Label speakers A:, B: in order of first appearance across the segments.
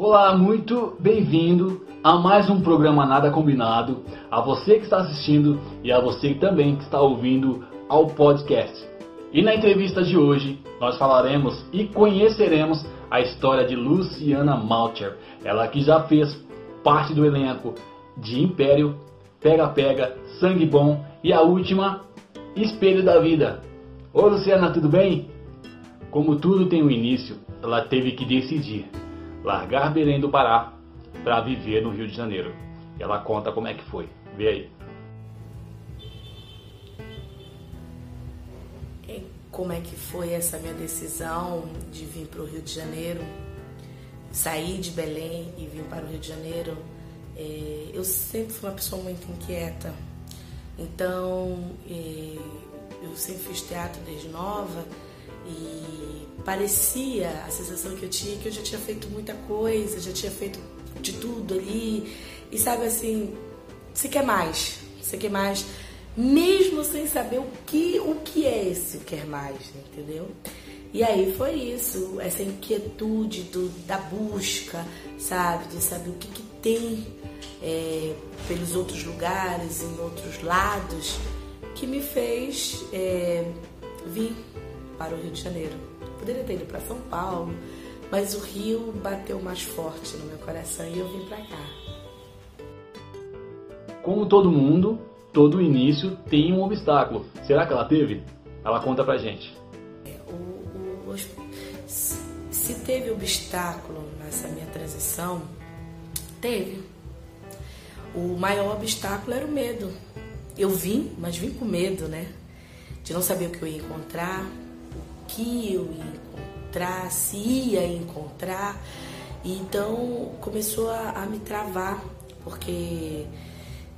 A: Olá, muito bem-vindo a mais um programa Nada Combinado. A você que está assistindo e a você também que está ouvindo ao podcast. E na entrevista de hoje nós falaremos e conheceremos a história de Luciana Malcher. Ela que já fez parte do elenco de Império, Pega Pega, Sangue Bom e a última, Espelho da Vida. Ô Luciana, tudo bem? Como tudo tem um início, ela teve que decidir largar Belém do Pará para viver no Rio de Janeiro. Ela conta como é que foi. Vê aí.
B: Como é que foi essa minha decisão de vir para o Rio de Janeiro, sair de Belém e vir para o Rio de Janeiro? É, eu sempre fui uma pessoa muito inquieta, então é, eu sempre fiz teatro desde nova e parecia, a sensação que eu tinha que eu já tinha feito muita coisa, já tinha feito de tudo ali. E sabe assim, você quer mais, você quer mais, mesmo sem saber o que, o que é esse quer mais, entendeu? E aí foi isso, essa inquietude do, da busca, sabe? De saber o que, que tem é, pelos outros lugares, em outros lados, que me fez é, vir para o Rio de Janeiro. Poderia ter ido para São Paulo, mas o Rio bateu mais forte no meu coração e eu vim para cá.
A: Como todo mundo, todo início tem um obstáculo. Será que ela teve? Ela conta pra gente.
B: É, o, o, se teve obstáculo nessa minha transição, teve. O maior obstáculo era o medo. Eu vim, mas vim com medo, né? De não saber o que eu ia encontrar, que eu ia encontrar, se ia encontrar. Então começou a, a me travar, porque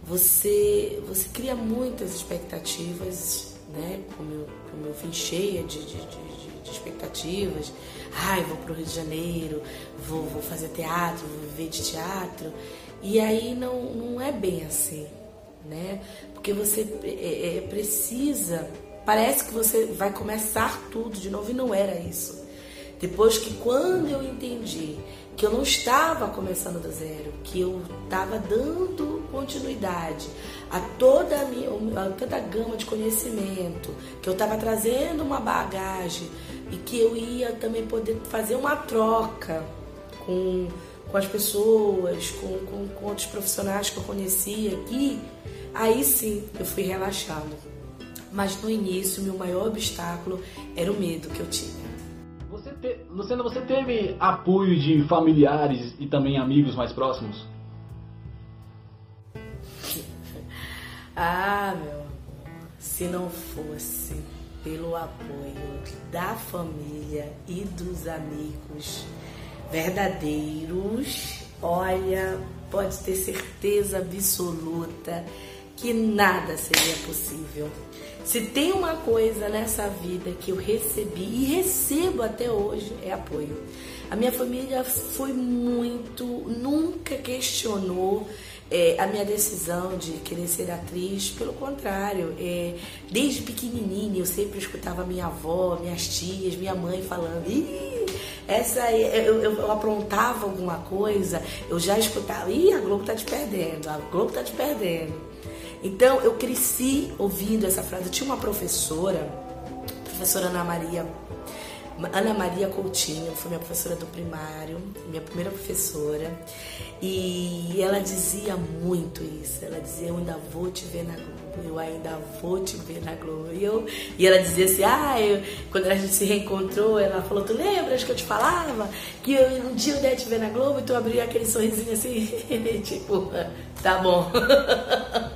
B: você, você cria muitas expectativas, né? Como eu, como eu vim cheia de, de, de, de expectativas. Ai, vou para o Rio de Janeiro, vou, vou fazer teatro, vou viver de teatro. E aí não, não é bem assim, né? Porque você é, é, precisa Parece que você vai começar tudo de novo e não era isso. Depois que quando eu entendi que eu não estava começando do zero, que eu estava dando continuidade a toda a, minha, a toda a gama de conhecimento, que eu estava trazendo uma bagagem e que eu ia também poder fazer uma troca com, com as pessoas, com, com, com outros profissionais que eu conhecia aqui, aí sim eu fui relaxando mas no início meu maior obstáculo era o medo que eu tinha.
A: Você te... Luciana, você teve apoio de familiares e também amigos mais próximos?
B: ah, meu amor, se não fosse pelo apoio da família e dos amigos verdadeiros, olha, pode ter certeza absoluta que nada seria possível. Se tem uma coisa nessa vida que eu recebi e recebo até hoje é apoio. A minha família foi muito, nunca questionou é, a minha decisão de querer ser atriz, pelo contrário, é, desde pequenininha eu sempre escutava minha avó, minhas tias, minha mãe falando, Ih, essa eu, eu, eu, aprontava alguma coisa, eu já escutava, Ih, a Globo tá te perdendo, a Globo tá te perdendo. Então eu cresci ouvindo essa frase. Eu tinha uma professora, professora Ana Maria, Ana Maria Coutinho, foi minha professora do primário, minha primeira professora, e ela dizia muito isso. Ela dizia: Eu ainda vou te ver na Globo, eu ainda vou te ver na Globo. E, eu, e ela dizia assim: Ah, eu, quando a gente se reencontrou, ela falou: Tu lembras que eu te falava que eu, um dia eu ia te ver na Globo e tu abria aquele sorrisinho assim, tipo, tá bom.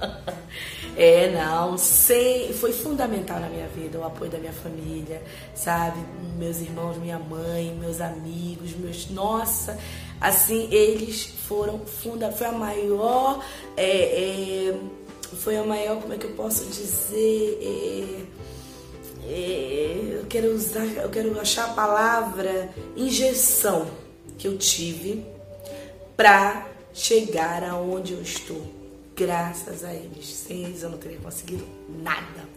B: É, não, sei, foi fundamental na minha vida o apoio da minha família, sabe? Meus irmãos, minha mãe, meus amigos, meus. Nossa, assim, eles foram funda, foi a maior. É, é, foi a maior, como é que eu posso dizer? É, é, eu quero usar, eu quero achar a palavra injeção que eu tive para chegar aonde eu estou graças a eles. Sem eles eu não teria conseguido nada.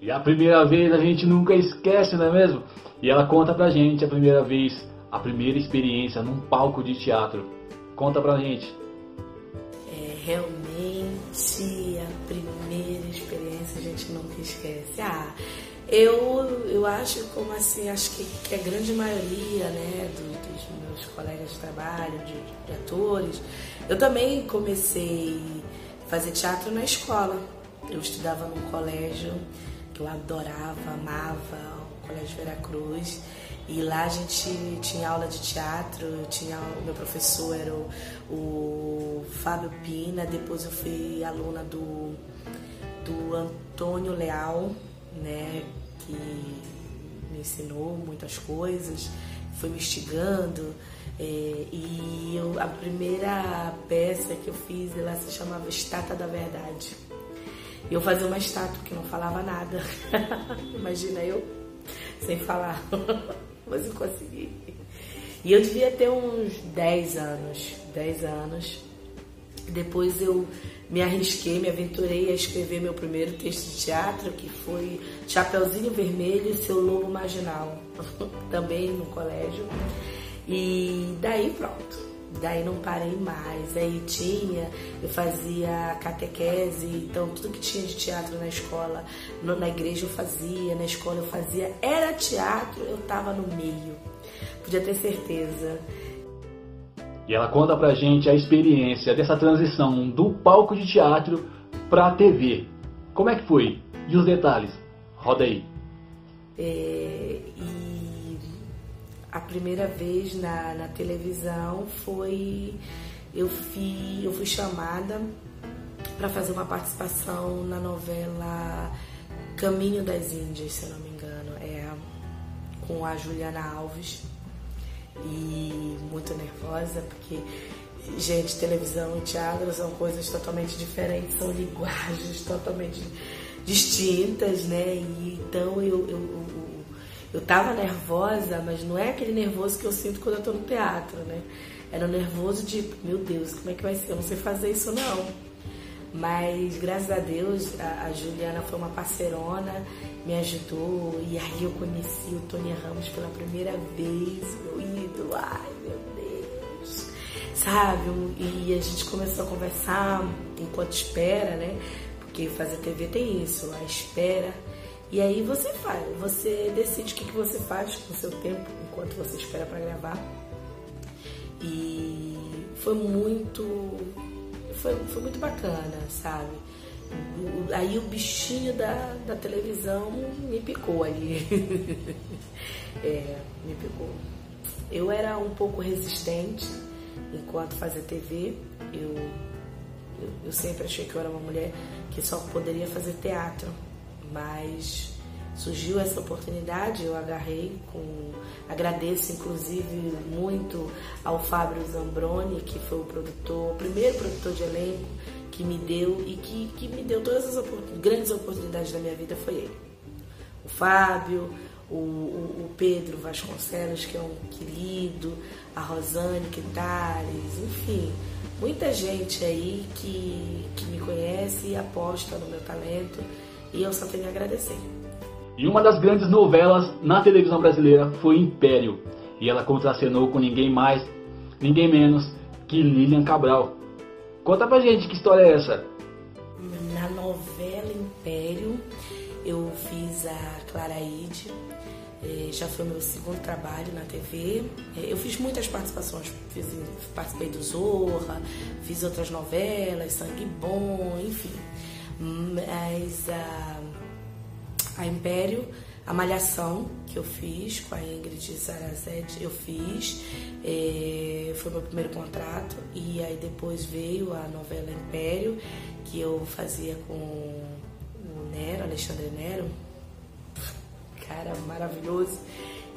A: E a primeira vez a gente nunca esquece, não é mesmo? E ela conta pra gente a primeira vez a primeira experiência num palco de teatro. Conta pra gente.
B: É, realmente a primeira experiência a gente nunca esquece. Ah, eu, eu acho como assim, acho que, que a grande maioria né, do, dos meus colegas de trabalho, de, de atores, eu também comecei a fazer teatro na escola. Eu estudava num colégio que eu adorava, amava, o Colégio Veracruz. E lá a gente tinha aula de teatro, tinha o meu professor era o, o Fábio Pina, depois eu fui aluna do, do Antônio Leal, né, que me ensinou muitas coisas, foi me instigando. É, e eu, a primeira peça que eu fiz, ela se chamava Estátua da Verdade. E eu fazia uma estátua que não falava nada. Imagina eu sem falar. Mas eu consegui. E eu devia ter uns 10 anos. 10 anos. Depois eu me arrisquei, me aventurei a escrever meu primeiro texto de teatro, que foi Chapeuzinho Vermelho e Seu Lobo Marginal, também no colégio. E daí pronto. Daí não parei mais. Aí tinha, eu fazia catequese, então tudo que tinha de teatro na escola, na igreja eu fazia, na escola eu fazia. Era teatro, eu tava no meio. Podia ter certeza.
A: E ela conta pra gente a experiência dessa transição do palco de teatro pra TV. Como é que foi? E os detalhes? Roda aí.
B: É, e a primeira vez na, na televisão foi. Eu fui, eu fui chamada para fazer uma participação na novela Caminho das Índias, se eu não me engano. É com a Juliana Alves e muito nervosa, porque, gente, televisão e teatro são coisas totalmente diferentes, são linguagens totalmente distintas, né? E, então eu, eu, eu, eu tava nervosa, mas não é aquele nervoso que eu sinto quando eu tô no teatro, né? Era nervoso de, meu Deus, como é que vai ser? Eu não sei fazer isso não. Mas graças a Deus a, a Juliana foi uma parceirona, me ajudou e aí eu conheci o Tony Ramos pela primeira vez, meu ídolo, ai meu Deus, sabe? E a gente começou a conversar enquanto espera, né? Porque fazer TV tem isso, a espera. E aí você faz, você decide o que, que você faz com o seu tempo enquanto você espera para gravar. E foi muito foi, foi muito bacana, sabe? Aí o bichinho da, da televisão me picou ali. é, me picou. Eu era um pouco resistente enquanto fazia TV. Eu, eu, eu sempre achei que eu era uma mulher que só poderia fazer teatro, mas surgiu essa oportunidade, eu agarrei com agradeço inclusive muito ao Fábio Zambroni, que foi o produtor, o primeiro produtor de elenco que me deu e que, que me deu todas as grandes oportunidades da minha vida foi ele. O Fábio, o, o, o, Pedro Vasconcelos, que é um querido, a Rosane Quitares, enfim, muita gente aí que, que me conhece e aposta no meu talento e eu só tenho a agradecer.
A: E uma das grandes novelas na televisão brasileira foi Império. E ela contracenou com ninguém mais, ninguém menos que Lilian Cabral. Conta pra gente que história é essa.
B: Na novela Império, eu fiz a Claraide, é, já foi meu segundo trabalho na TV. É, eu fiz muitas participações, fiz, participei do Zorra, fiz outras novelas, Sangue Bom, enfim. Mas a a Império, a Malhação, que eu fiz com a Ingrid Sarazete, eu fiz, é, foi meu primeiro contrato, e aí depois veio a novela Império, que eu fazia com o Nero, Alexandre Nero, cara maravilhoso,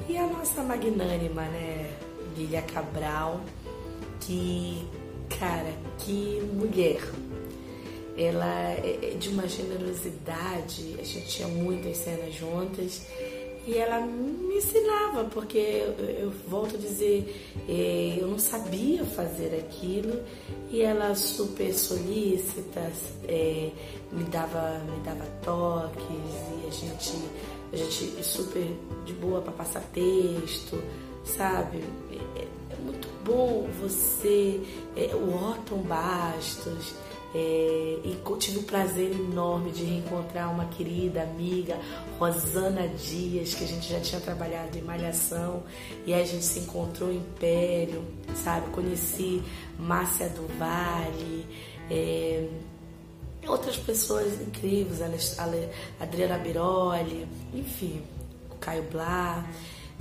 B: e a nossa magnânima, né, Lilia Cabral, que, cara, que mulher, ela é, é de uma generosidade, a gente tinha muitas cenas juntas. E ela me ensinava, porque eu, eu volto a dizer, é, eu não sabia fazer aquilo. E ela super solícita, é, me, dava, me dava toques. E a gente, a gente super de boa para passar texto, sabe? É, é muito bom você, é, o Otton Bastos, é, e tive o prazer enorme de reencontrar uma querida amiga, Rosana Dias, que a gente já tinha trabalhado em Malhação, e aí a gente se encontrou em Império, sabe? Conheci Márcia do Vale, é, outras pessoas incríveis, Adriana Biroli, enfim, o Caio Blá,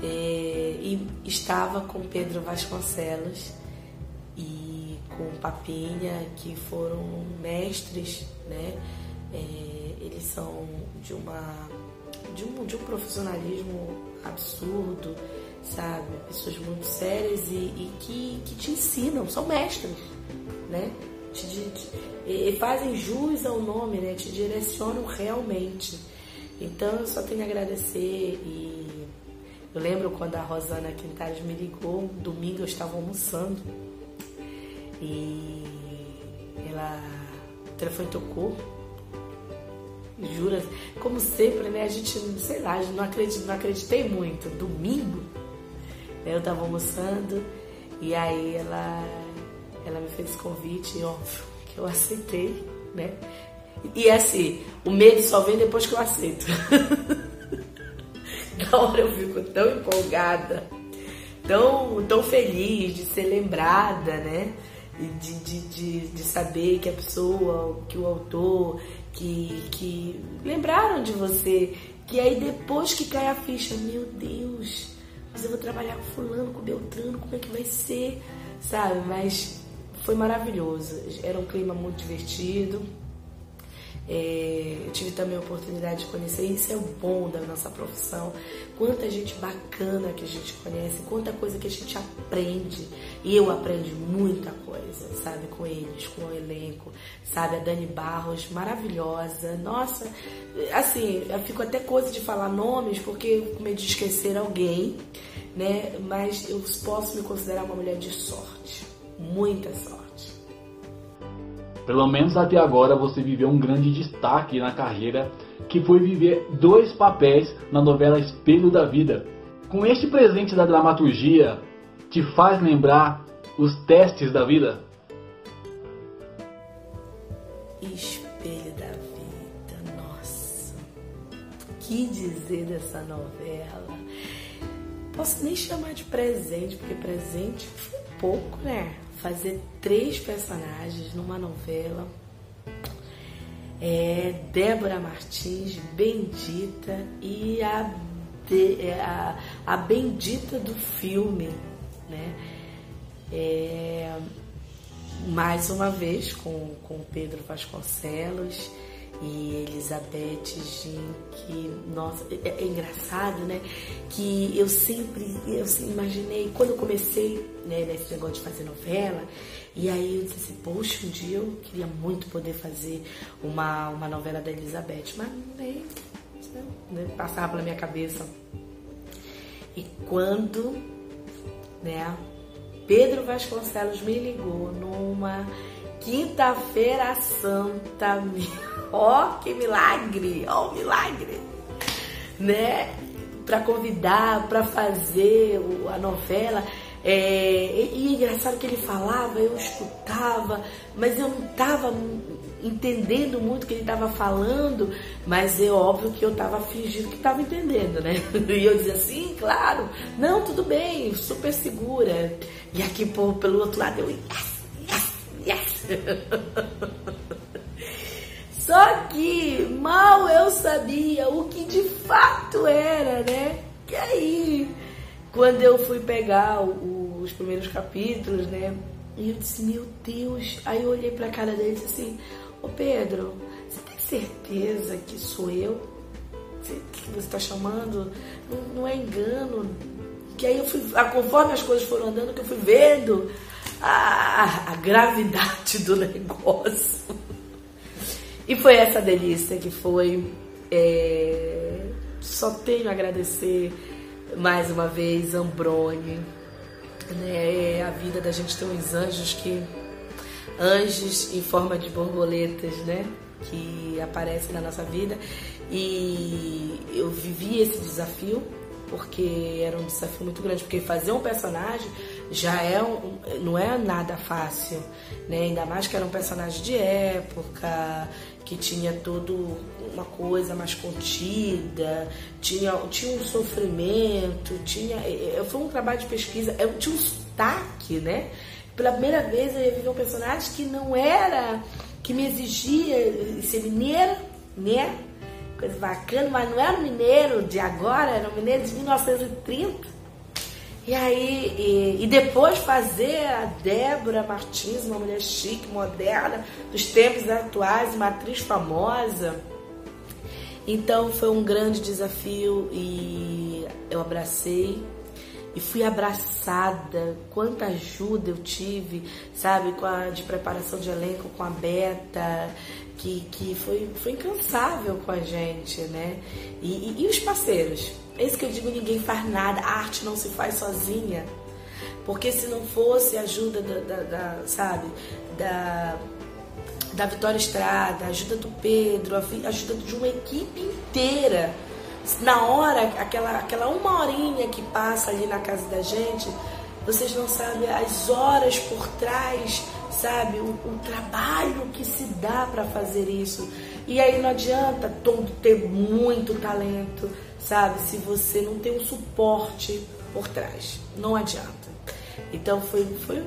B: é, e estava com Pedro Vasconcelos e com Papinha, que foram mestres, né? É, eles são de uma de um, de um profissionalismo absurdo, sabe? Pessoas muito sérias e, e que, que te ensinam, são mestres, né? Te, te, e fazem jus ao nome, né? Te direcionam realmente. Então eu só tenho a agradecer e eu lembro quando a Rosana Quintares me ligou, domingo eu estava almoçando e ela, o telefone tocou. Jura, como sempre, né? A gente, sei lá, não, acredito, não acreditei muito. Domingo, né, eu estava almoçando e aí ela, ela me fez convite, óbvio, que eu aceitei, né? E assim, o medo só vem depois que eu aceito. Na hora eu fico tão empolgada, tão, tão feliz de ser lembrada, né? De, de, de, de, saber que a pessoa, que o autor, que, que lembraram de você, que aí depois que cai a ficha, meu Deus, mas eu vou trabalhar com fulano, com Beltrano, como é que vai ser, sabe? Mas foi maravilhoso, era um clima muito divertido. É, eu tive também a oportunidade de conhecer, isso é o bom da nossa profissão. Quanta gente bacana que a gente conhece, quanta coisa que a gente aprende. E eu aprendi muita coisa, sabe, com eles, com o elenco, sabe? A Dani Barros, maravilhosa. Nossa, assim, eu fico até coisa de falar nomes, porque eu medo de esquecer alguém, né? Mas eu posso me considerar uma mulher de sorte, muita sorte.
A: Pelo menos até agora você viveu um grande destaque na carreira, que foi viver dois papéis na novela Espelho da Vida. Com este presente da dramaturgia, te faz lembrar os testes da vida?
B: Espelho da Vida, nossa. Que dizer dessa novela? Posso nem chamar de presente, porque presente foi pouco, né? fazer três personagens numa novela. É Débora Martins, Bendita e a, é, a, a Bendita do filme, né? É, mais uma vez com, com Pedro Vasconcelos e Elizabeth que, nossa, é, é, engraçado, né? Que eu sempre, eu imaginei, quando eu comecei né, nesse negócio de fazer novela, e aí eu disse assim, poxa, um dia eu queria muito poder fazer uma, uma novela da Elizabeth, mas nem né, passava pela minha cabeça. E quando, né, Pedro Vasconcelos me ligou numa quinta-feira santa, ó, oh, que milagre, ó, oh, milagre, né? Para convidar, para fazer a novela. É, e, e engraçado que ele falava, eu escutava, mas eu não estava entendendo muito o que ele estava falando, mas é óbvio que eu estava fingindo que estava entendendo, né? E eu dizia assim, claro, não, tudo bem, super segura. E aqui pô, pelo outro lado eu, yes. Só que mal eu sabia o que de fato era, né? Que aí, quando eu fui pegar o, os primeiros capítulos, né? E eu disse, meu Deus. Aí eu olhei pra cara dele e disse assim: Ô Pedro, você tem certeza que sou eu? Que você tá chamando? Não, não é engano. Que aí eu fui, conforme as coisas foram andando, que eu fui vendo a, a gravidade do negócio. E foi essa delícia que foi. É... Só tenho a agradecer mais uma vez Ambrone. Né? É a vida da gente tem uns anjos que. Anjos em forma de borboletas, né? Que aparecem na nossa vida. E eu vivi esse desafio, porque era um desafio muito grande, porque fazer um personagem já é não é nada fácil, né? Ainda mais que era um personagem de época, que tinha todo uma coisa mais contida, tinha, tinha um sofrimento, tinha foi um trabalho de pesquisa, eu tinha um sotaque, né? Pela primeira vez eu ia um personagem que não era, que me exigia ser mineira, né? Coisa bacana, mas não era um mineiro de agora, era um mineiro de 1930. E aí, e, e, depois fazer a Débora Martins, uma mulher chique, moderna, dos tempos atuais, uma atriz famosa. Então foi um grande desafio e eu abracei e fui abraçada. Quanta ajuda eu tive, sabe, com a de preparação de elenco com a Beta, que, que foi, foi incansável com a gente, né? E, e, e os parceiros. É isso que eu digo, ninguém faz nada, a arte não se faz sozinha. Porque se não fosse a ajuda da, da, da sabe, da, da Vitória Estrada, a ajuda do Pedro, a ajuda de uma equipe inteira na hora, aquela, aquela uma horinha que passa ali na casa da gente, vocês não sabem as horas por trás, sabe? O, o trabalho que se dá para fazer isso. E aí não adianta todo ter muito talento, sabe? Se você não tem um suporte por trás. Não adianta. Então foi, foi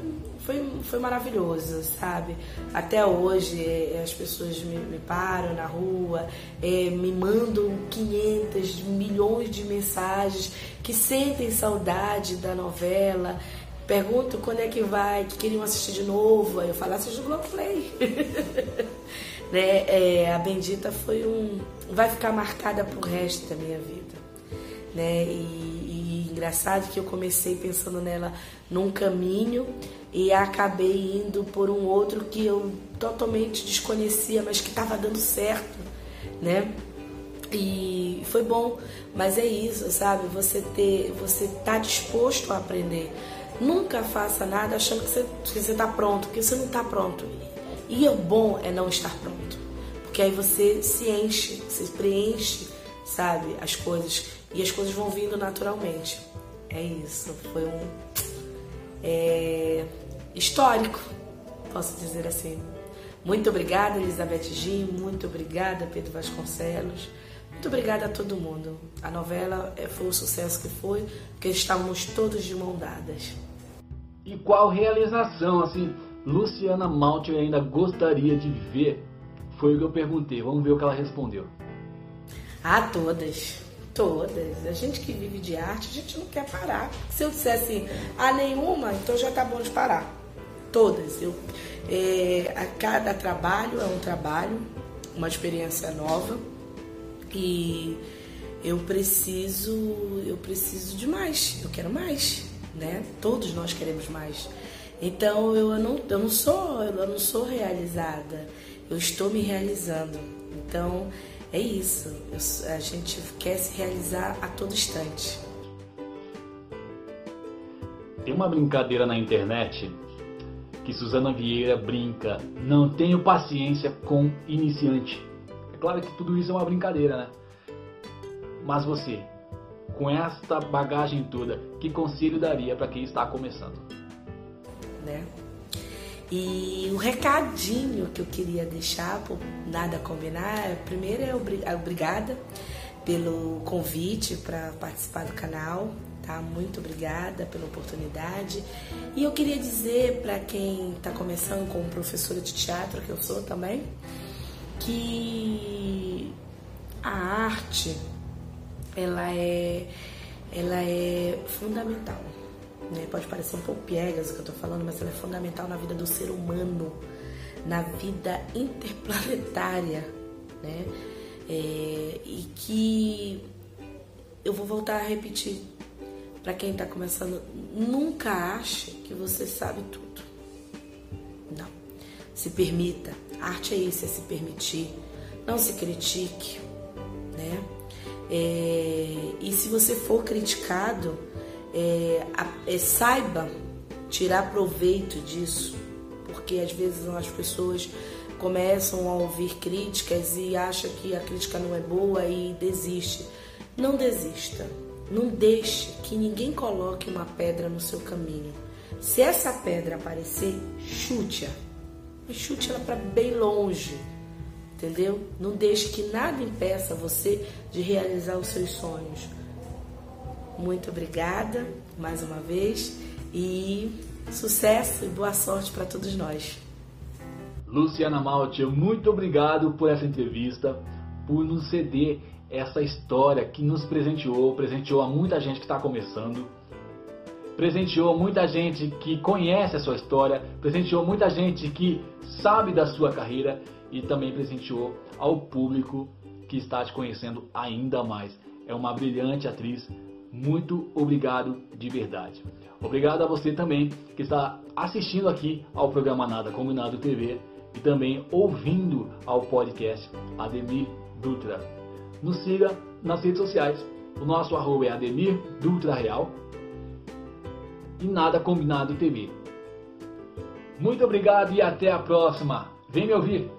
B: foi, foi maravilhoso, sabe? Até hoje é, as pessoas me, me param na rua, é, me mandam 500 milhões de mensagens que sentem saudade da novela, perguntam quando é que vai, que queriam assistir de novo, aí eu falo, assiste o Globoplay. né? É, a Bendita foi um... vai ficar marcada pro resto da minha vida. Né? E, e engraçado que eu comecei pensando nela num caminho e acabei indo por um outro que eu totalmente desconhecia, mas que estava dando certo, né? E foi bom, mas é isso, sabe? Você ter, você tá disposto a aprender. Nunca faça nada achando que você, que você tá pronto, porque você não está pronto. E o bom é não estar pronto, porque aí você se enche, se preenche, sabe? As coisas e as coisas vão vindo naturalmente. É isso. Foi um é, histórico, posso dizer assim. Muito obrigada, Elizabeth Gim, muito obrigada, Pedro Vasconcelos. Muito obrigada a todo mundo. A novela é, foi o sucesso que foi, porque estávamos todos de mão dadas.
A: E qual realização, assim, Luciana Malte ainda gostaria de ver? Foi o que eu perguntei. Vamos ver o que ela respondeu.
B: Ah, todas. Todas. A gente que vive de arte, a gente não quer parar. Se eu disser assim, a nenhuma, então já tá bom de parar. Todas. Eu, é, a cada trabalho é um trabalho, uma experiência nova. E eu preciso, eu preciso de mais. Eu quero mais, né? Todos nós queremos mais. Então eu não, eu não sou, eu não sou realizada. Eu estou me realizando. Então é isso. Eu, a gente quer se realizar a todo instante.
A: Tem uma brincadeira na internet que Suzana Vieira brinca: não tenho paciência com iniciante. É claro que tudo isso é uma brincadeira, né? Mas você, com esta bagagem toda, que conselho daria para quem está começando?
B: Né? E o recadinho que eu queria deixar, por nada combinar, primeiro é obrigada pelo convite para participar do canal, tá? Muito obrigada pela oportunidade. E eu queria dizer para quem está começando como professora de teatro, que eu sou também, que a arte ela é ela é fundamental né? Pode parecer um pouco piegas o que eu estou falando, mas ela é fundamental na vida do ser humano, na vida interplanetária, né? É, e que eu vou voltar a repetir para quem está começando, nunca ache que você sabe tudo. Não. Se permita. A arte é isso, é se permitir. Não se critique, né? É, e se você for criticado, é, é, saiba tirar proveito disso, porque às vezes as pessoas começam a ouvir críticas e acham que a crítica não é boa e desiste. Não desista. Não deixe que ninguém coloque uma pedra no seu caminho. Se essa pedra aparecer, chute-a. Chute ela para bem longe. Entendeu? Não deixe que nada impeça você de realizar os seus sonhos. Muito obrigada mais uma vez e sucesso e boa sorte para todos nós.
A: Luciana Malte, muito obrigado por essa entrevista, por nos ceder essa história que nos presenteou, presenteou a muita gente que está começando, presenteou muita gente que conhece a sua história, presenteou muita gente que sabe da sua carreira e também presenteou ao público que está te conhecendo ainda mais. É uma brilhante atriz. Muito obrigado de verdade. Obrigado a você também que está assistindo aqui ao programa Nada Combinado TV e também ouvindo ao podcast Ademir Dutra. Nos siga nas redes sociais. O nosso arroba é Ademir Dutra Real e Nada Combinado TV. Muito obrigado e até a próxima. Vem me ouvir.